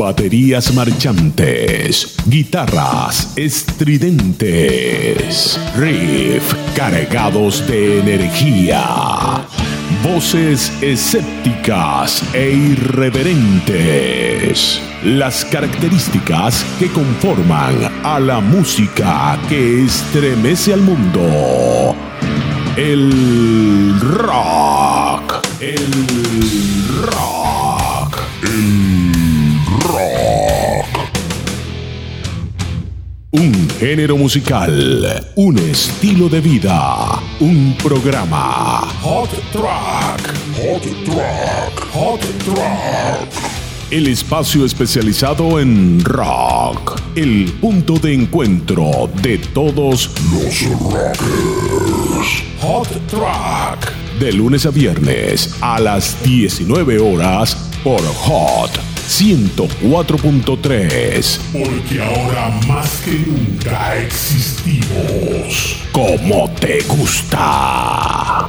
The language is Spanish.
baterías marchantes, guitarras estridentes, riff cargados de energía, voces escépticas e irreverentes. Las características que conforman a la música que estremece al mundo. El rock. El rock. El rock. Un género musical, un estilo de vida, un programa. Hot Track. Hot Track. Hot Track. El espacio especializado en rock. El punto de encuentro de todos los rockers. Hot Track. De lunes a viernes a las 19 horas por Hot 104.3. Porque ahora más que nunca existimos como te gusta.